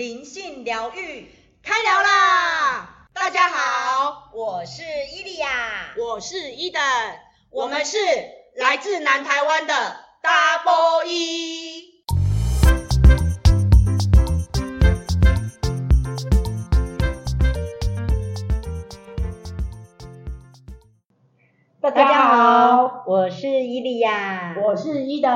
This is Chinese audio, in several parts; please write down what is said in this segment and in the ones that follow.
灵性疗愈开聊啦！大家好，我是伊利亚，我是伊登，我们是来自南台湾的 Double E。大家好，我是伊利亚，我是伊登。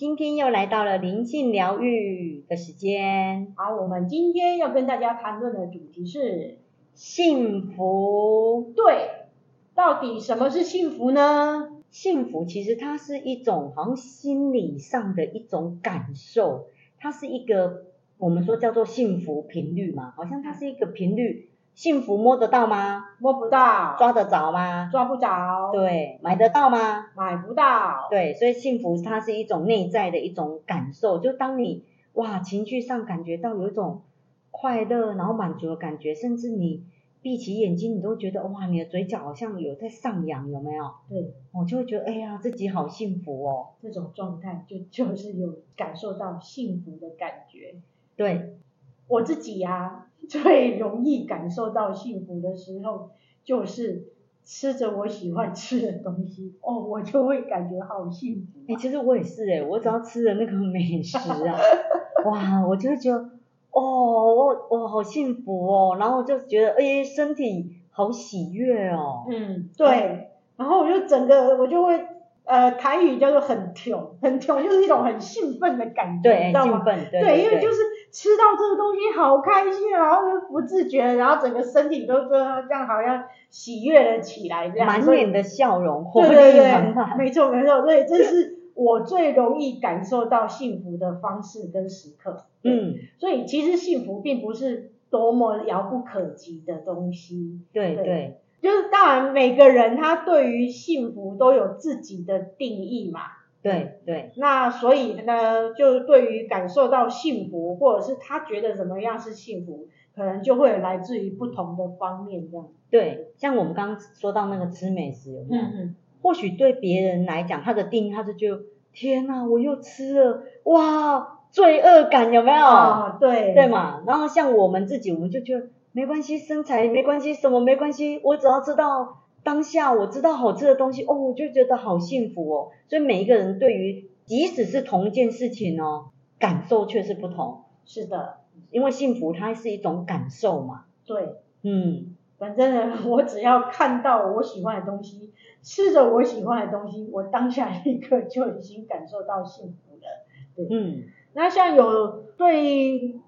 今天又来到了灵性疗愈的时间。好，我们今天要跟大家谈论的主题是幸福。对，到底什么是幸福呢？幸福其实它是一种好像心理上的一种感受，它是一个我们说叫做幸福频率嘛，好像它是一个频率。幸福摸得到吗？摸不到。抓得着吗？抓不着。对，买得到吗？买不到。对，所以幸福它是一种内在的一种感受，就当你哇情绪上感觉到有一种快乐，然后满足的感觉，甚至你闭起眼睛，你都觉得哇，你的嘴角好像有在上扬，有没有？对，我就会觉得哎呀，自己好幸福哦。这种状态就就是有感受到幸福的感觉。对，我自己呀、啊。最容易感受到幸福的时候，就是吃着我喜欢吃的东西，哦，我就会感觉好幸福、啊。哎、欸，其实我也是哎，我只要吃了那个美食啊，哇，我就会觉得，哦，我我好幸福哦，然后我就觉得，哎、欸，身体好喜悦哦。嗯，对，然后我就整个我就会，呃，台语叫做很跳，很跳就是一种很兴奋的感觉，对，知道吗，对，因为就是。吃到这个东西好开心，然后就不自觉，然后整个身体都这样好像喜悦了起来，这样满脸的笑容，对对对，没错没错，对，这是我最容易感受到幸福的方式跟时刻。嗯，所以其实幸福并不是多么遥不可及的东西。对对，对，就是当然每个人他对于幸福都有自己的定义嘛。对对，那所以呢，就对于感受到幸福，或者是他觉得怎么样是幸福，可能就会来自于不同的方面这样。对，像我们刚刚说到那个吃美食，有没有？嗯嗯。或许对别人来讲，他的定义他是就天哪，我又吃了，哇，罪恶感有没有？啊，对。对嘛，然后像我们自己，我们就觉得没关系，身材没关系，什么没关系，我只要知道。当下我知道好吃的东西，哦，我就觉得好幸福哦。所以每一个人对于即使是同一件事情哦，感受却是不同。是的，因为幸福它是一种感受嘛。对，嗯，反正呢，我只要看到我喜欢的东西，吃着我喜欢的东西，我当下立刻就已经感受到幸福了。对，嗯，那像有对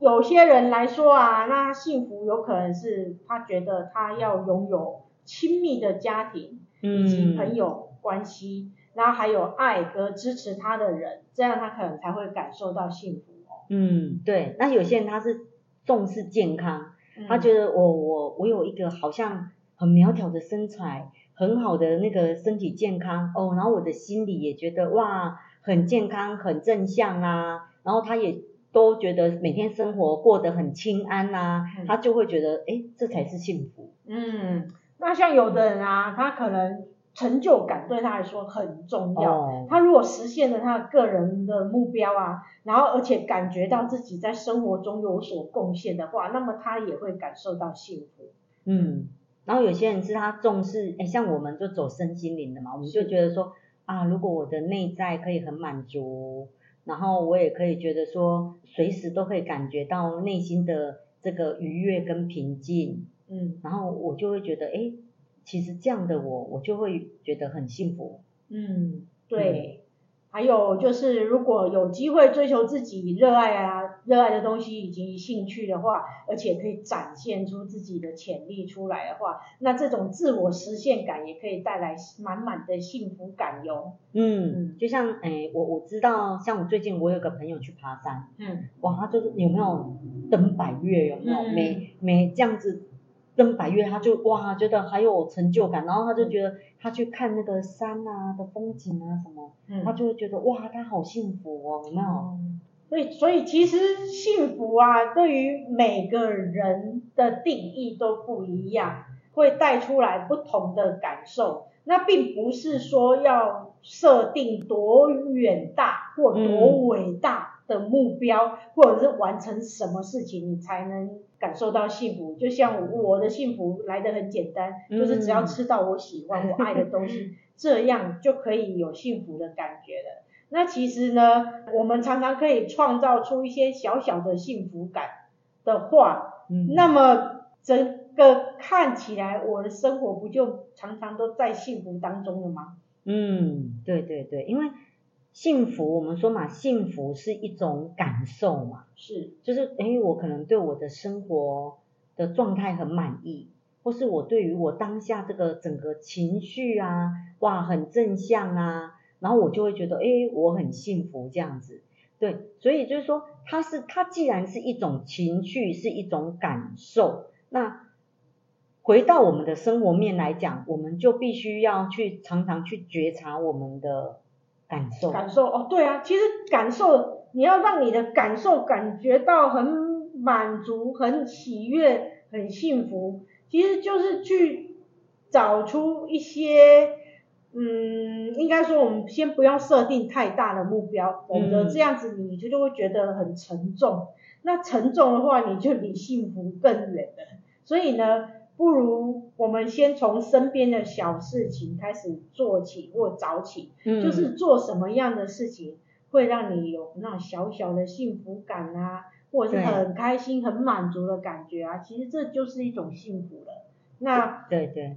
有些人来说啊，那幸福有可能是他觉得他要拥有。亲密的家庭以及朋友关系，嗯、然后还有爱和支持他的人，这样他可能才会感受到幸福哦。嗯，对。那有些人他是重视健康，嗯、他觉得我我我有一个好像很苗条的身材，很好的那个身体健康哦，然后我的心里也觉得哇很健康很正向啊，然后他也都觉得每天生活过得很清安啊，嗯、他就会觉得哎这才是幸福。嗯。那像有的人啊，他可能成就感对他来说很重要。Oh. 他如果实现了他的个人的目标啊，然后而且感觉到自己在生活中有所贡献的话，那么他也会感受到幸福。嗯，然后有些人是他重视，哎，像我们就走身心灵的嘛，我们就觉得说啊，如果我的内在可以很满足，然后我也可以觉得说，随时都可以感觉到内心的这个愉悦跟平静。嗯，然后我就会觉得，哎，其实这样的我，我就会觉得很幸福。嗯，对。嗯、还有就是，如果有机会追求自己热爱啊、热爱的东西以及兴趣的话，而且可以展现出自己的潜力出来的话，那这种自我实现感也可以带来满满的幸福感哟。嗯，嗯就像，哎，我我知道，像我最近我有个朋友去爬山，嗯，哇，他就是有没有登百岳，有没有？嗯、没没这样子。登白岳，他就哇，觉得还有成就感，然后他就觉得他去看那个山啊的风景啊什么，嗯、他就会觉得哇，他好幸福哦，有没有？所以，所以其实幸福啊，对于每个人的定义都不一样，会带出来不同的感受。那并不是说要设定多远大或多伟大的目标，或者是完成什么事情，你才能感受到幸福。就像我的幸福来的很简单，嗯、就是只要吃到我喜欢、我爱的东西，这样就可以有幸福的感觉了。那其实呢，我们常常可以创造出一些小小的幸福感的话，嗯、那么整个看起来我的生活不就常常都在幸福当中了吗？嗯，对对对，因为幸福，我们说嘛，幸福是一种感受嘛，是，就是诶，我可能对我的生活的状态很满意，或是我对于我当下这个整个情绪啊，哇，很正向啊，然后我就会觉得，诶，我很幸福这样子，对，所以就是说，它是它既然是一种情绪，是一种感受，那。回到我们的生活面来讲，我们就必须要去常常去觉察我们的感受。感受哦，对啊，其实感受你要让你的感受感觉到很满足、很喜悦、很幸福，其实就是去找出一些，嗯，应该说我们先不要设定太大的目标，否则这样子你就就会觉得很沉重。那沉重的话，你就离幸福更远了。所以呢，不如我们先从身边的小事情开始做起或早起，嗯，就是做什么样的事情会让你有那种小小的幸福感啊，或者是很开心、很满足的感觉啊，其实这就是一种幸福了。那对对，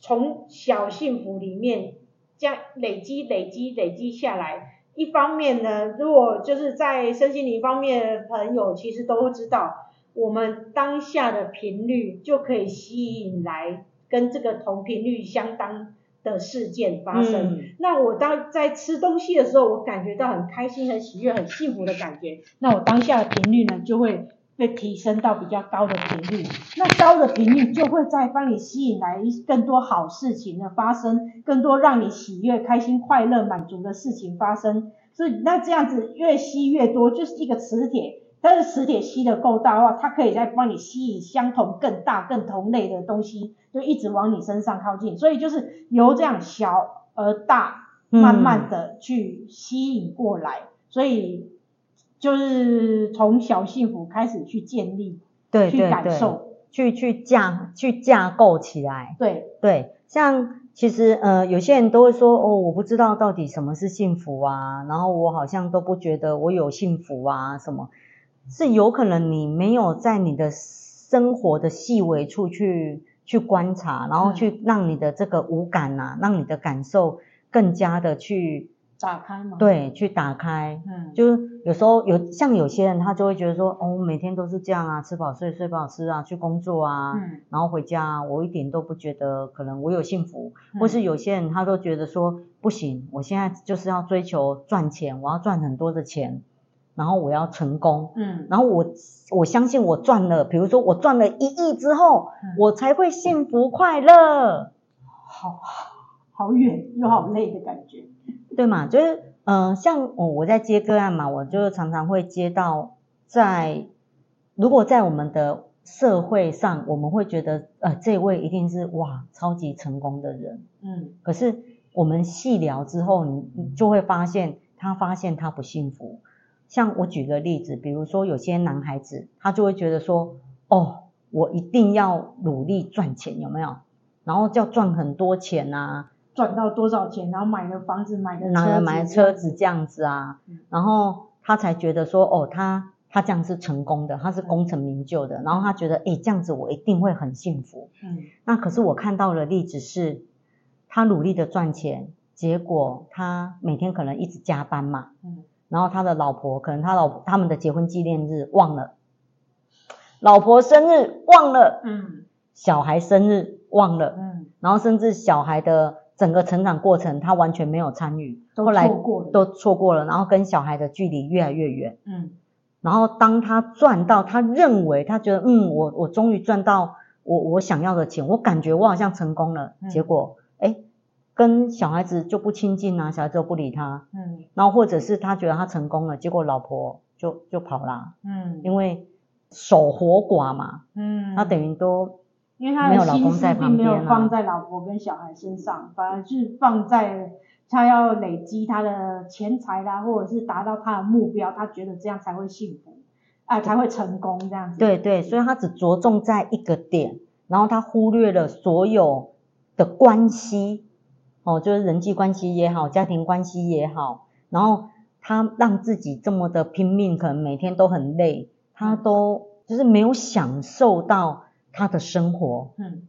从小幸福里面这样累积、累积、累积下来，一方面呢，如果就是在身心灵方面的朋友，其实都知道。我们当下的频率就可以吸引来跟这个同频率相当的事件发生。嗯、那我当在吃东西的时候，我感觉到很开心、很喜悦、很幸福的感觉，那我当下的频率呢就会被提升到比较高的频率。那高的频率就会再帮你吸引来更多好事情的发生，更多让你喜悦、开心、快乐、满足的事情发生。所以那这样子越吸越多，就是一个磁铁。但是磁铁吸的够大的话，它可以再帮你吸引相同、更大、更同类的东西，就一直往你身上靠近。所以就是由这样小而大，慢慢的去吸引过来。嗯、所以就是从小幸福开始去建立，对，去感受，去去架去架构起来。对对，像其实呃有些人都会说哦，我不知道到底什么是幸福啊，然后我好像都不觉得我有幸福啊什么。是有可能你没有在你的生活的细微处去去观察，然后去让你的这个五感啊，让你的感受更加的去打开吗？对，去打开。嗯，就是有时候有像有些人他就会觉得说，哦，每天都是这样啊，吃饱睡，睡饱吃啊，去工作啊，嗯，然后回家啊，我一点都不觉得可能我有幸福，嗯，或是有些人他都觉得说，不行，我现在就是要追求赚钱，我要赚很多的钱。然后我要成功，嗯，然后我我相信我赚了，比如说我赚了一亿之后，嗯，我才会幸福快乐，好好远又好累的感觉，对嘛？就是嗯、呃，像我我在接个案嘛，我就常常会接到在如果在我们的社会上，我们会觉得呃这位一定是哇超级成功的人，嗯，可是我们细聊之后，你你就会发现他发现他不幸福。像我举个例子，比如说有些男孩子，他就会觉得说，哦，我一定要努力赚钱，有没有？然后就要赚很多钱啊，赚到多少钱，然后买了房子，买了车子，买了车子这样子啊，然后他才觉得说，哦，他他这样是成功的，他是功成名就的，然后他觉得，诶，这样子我一定会很幸福。嗯，那可是我看到的例子是，他努力的赚钱，结果他每天可能一直加班嘛。嗯。然后他的老婆可能他老他们的结婚纪念日忘了，老婆生日忘了，嗯，小孩生日忘了，嗯，然后甚至小孩的整个成长过程他完全没有参与，后来都错过了，然后跟小孩的距离越来越远，嗯，然后当他赚到他认为他觉得嗯我我终于赚到我我想要的钱，我感觉我好像成功了，结果哎。跟小孩子就不亲近啊，小孩子就不理他，嗯，然后或者是他觉得他成功了，结果老婆就就跑了，嗯，因为守活寡嘛，嗯，他等于都因为他的心思并没有放在老婆跟小孩身上，反而是放在他要累积他的钱财啦，或者是达到他的目标，他觉得这样才会幸福，啊，才会成功这样子。对对，所以他只着重在一个点，然后他忽略了所有的关系，哦，就是人际关系也好，家庭关系也好，然后他让自己这么的拼命，可能每天都很累，他都就是没有享受到他的生活。嗯，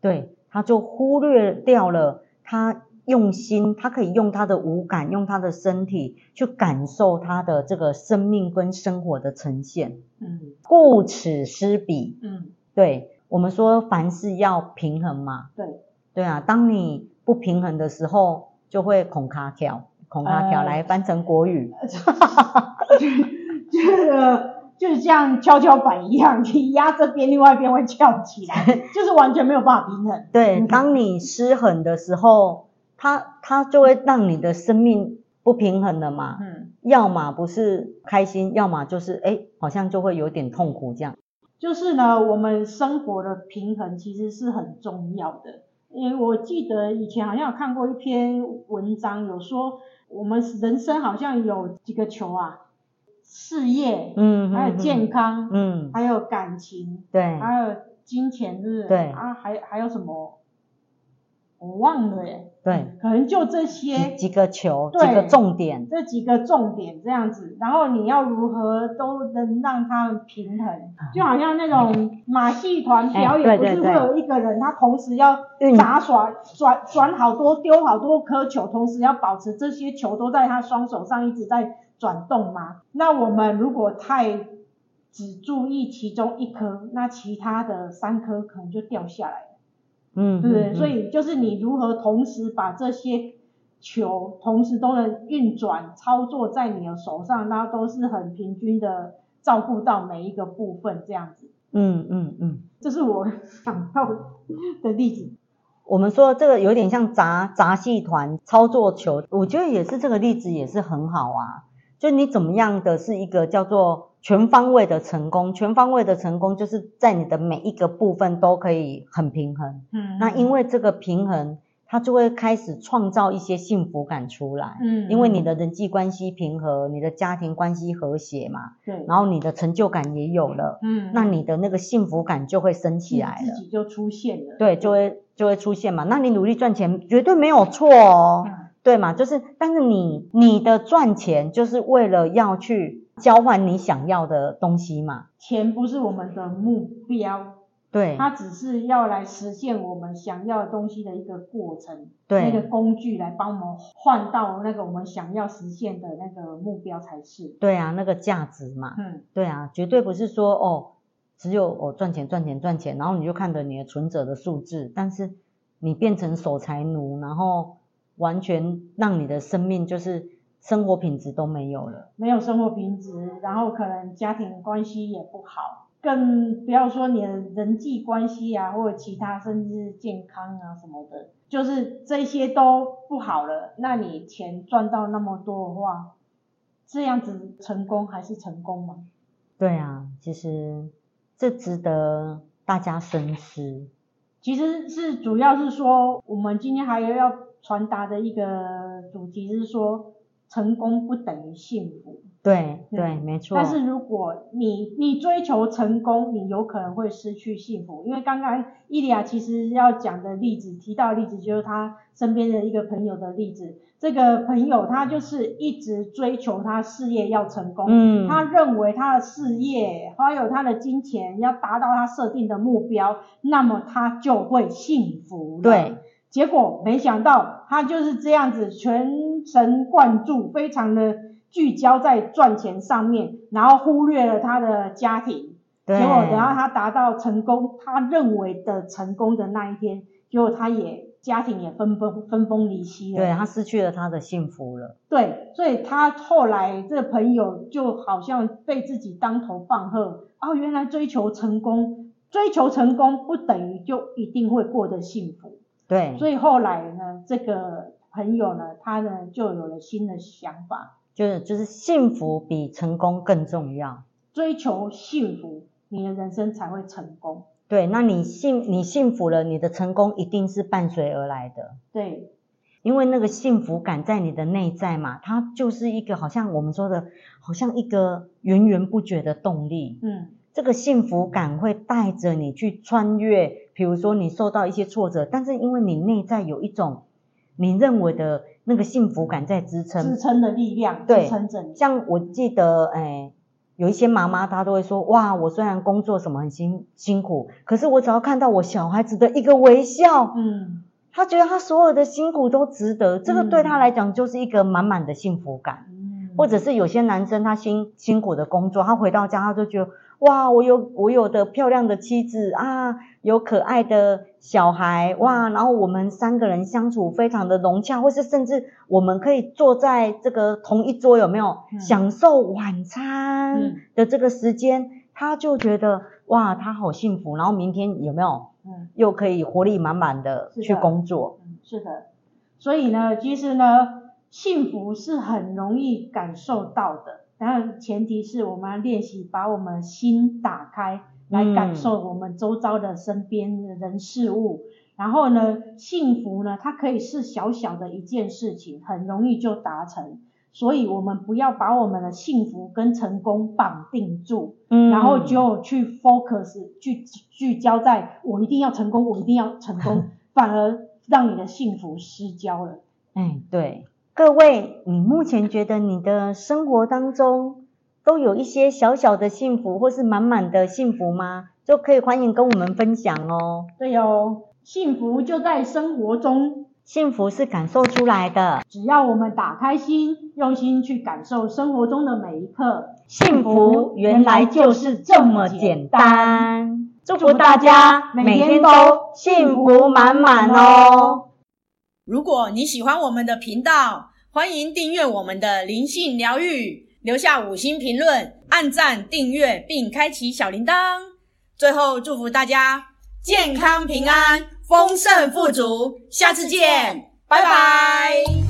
对，他就忽略掉了他。用心，他可以用他的五感，用他的身体去感受他的这个生命跟生活的呈现。嗯，顾此失彼。嗯，对，我们说凡事要平衡嘛。对，对啊，当你不平衡的时候，就会恐卡条，恐卡条来翻成国语。哈哈哈，这个就是像跷跷板一样，你压这边，另外一边会翘起来，就是完全没有办法平衡。对，当你失衡的时候。它它就会让你的生命不平衡了嘛，嗯，要么不是开心，要么就是哎，好像就会有点痛苦这样。就是呢，我们生活的平衡其实是很重要的，因为我记得以前好像有看过一篇文章，有说我们人生好像有几个球啊，事业，嗯，还有健康，嗯，还有感情，对，还有金钱，是不是？对，啊，还还有什么？我忘了耶，对，可能就这些。几个球，几个重点，这几个重点这样子，然后你要如何都能让他们平衡，就好像那种马戏团表演，不是会有一个人他同时要杂耍转转好多丢好多颗球，同时要保持这些球都在他双手上一直在转动吗？那我们如果太只注意其中一颗，那其他的三颗可能就掉下来。嗯，对，嗯，所以就是你如何同时把这些球同时都能运转操作在你的手上，然后都是很平均的照顾到每一个部分这样子。嗯嗯嗯，这是我想到的例子。我们说这个有点像杂杂戏团操作球，我觉得也是这个例子也是很好啊。就你怎么样的是一个叫做全方位的成功，全方位的成功就是在你的每一个部分都可以很平衡。嗯，那因为这个平衡，它就会开始创造一些幸福感出来。嗯，因为你的人际关系平和，你的家庭关系和谐嘛。对，然后你的成就感也有了。嗯，那你的那个幸福感就会升起来了。自己就出现了。对，就会就会出现嘛。那你努力赚钱绝对没有错哦。嗯对嘛，就是，但是你你的赚钱就是为了要去交换你想要的东西嘛。钱不是我们的目标，对，它只是要来实现我们想要的东西的一个过程，对，那个工具来帮我们换到那个我们想要实现的那个目标才是。对啊，那个价值嘛，嗯，对啊，绝对不是说哦，只有哦赚钱赚钱赚钱，然后你就看着你的存折的数字，但是你变成守财奴，然后。完全让你的生命就是生活品质都没有了，没有生活品质，然后可能家庭关系也不好，更不要说你的人际关系啊，或者其他甚至健康啊什么的，就是这些都不好了。那你钱赚到那么多的话，这样子成功还是成功吗？对啊，其实这值得大家深思。其实是主要是说，我们今天还有要。传达的一个主题是说，成功不等于幸福。对对，没错。但是如果你你追求成功，你有可能会失去幸福。因为刚刚伊利亚其实要讲的例子，提到的例子就是他身边的一个朋友的例子。这个朋友他就是一直追求他事业要成功，嗯，他认为他的事业还有他的金钱要达到他设定的目标，那么他就会幸福。对。结果没想到他就是这样子全神贯注，非常的聚焦在赚钱上面，然后忽略了他的家庭。对。结果等到他达到成功，他认为的成功的那一天，结果他也家庭也分崩分崩离析了。对，他失去了他的幸福了。对，所以他后来这个朋友就好像被自己当头棒喝。哦，原来追求成功，追求成功不等于就一定会过得幸福。对，所以后来呢，这个朋友呢，他呢就有了新的想法，就是就是幸福比成功更重要，追求幸福，你的人生才会成功。对，那你幸你幸福了，你的成功一定是伴随而来的。对，因为那个幸福感在你的内在嘛，它就是一个好像我们说的，好像一个源源不绝的动力。嗯，这个幸福感会带着你去穿越，比如说你受到一些挫折，但是因为你内在有一种你认为的那个幸福感在支撑，支撑的力量，对，支撑着你。像我记得，哎，有一些妈妈她都会说，哇，我虽然工作什么很辛辛苦，可是我只要看到我小孩子的一个微笑，嗯。她觉得她所有的辛苦都值得，这个对她来讲就是一个满满的幸福感。嗯，或者是有些男生他辛辛苦的工作，他回到家他就觉得哇，我有我有的漂亮的妻子啊，有可爱的小孩哇，然后我们三个人相处非常的融洽，或是甚至我们可以坐在这个同一桌，有没有、嗯、享受晚餐的这个时间，嗯、他就觉得哇，他好幸福。然后明天有没有？嗯，又可以活力满满的去工作。嗯，是的。所以呢，其实呢，幸福是很容易感受到的。当然，前提是我们要练习把我们心打开，来感受我们周遭的身边的人事物。嗯。然后呢，幸福呢，它可以是小小的一件事情，很容易就达成。所以我们不要把我们的幸福跟成功绑定住，嗯，然后就去 focus 去聚焦在我一定要成功，我一定要成功，反而让你的幸福失焦了。哎，对，各位，你目前觉得你的生活当中都有一些小小的幸福，或是满满的幸福吗？就可以欢迎跟我们分享哦。对哦，幸福就在生活中。幸福是感受出来的，只要我们打开心，用心去感受生活中的每一刻，幸福原来就是这么简单。祝福大家每天都幸福满满哦！如果你喜欢我们的频道，欢迎订阅我们的灵性疗愈，留下五星评论，按赞订阅并开启小铃铛。最后祝福大家健康平安。丰盛富足，下次见，拜拜。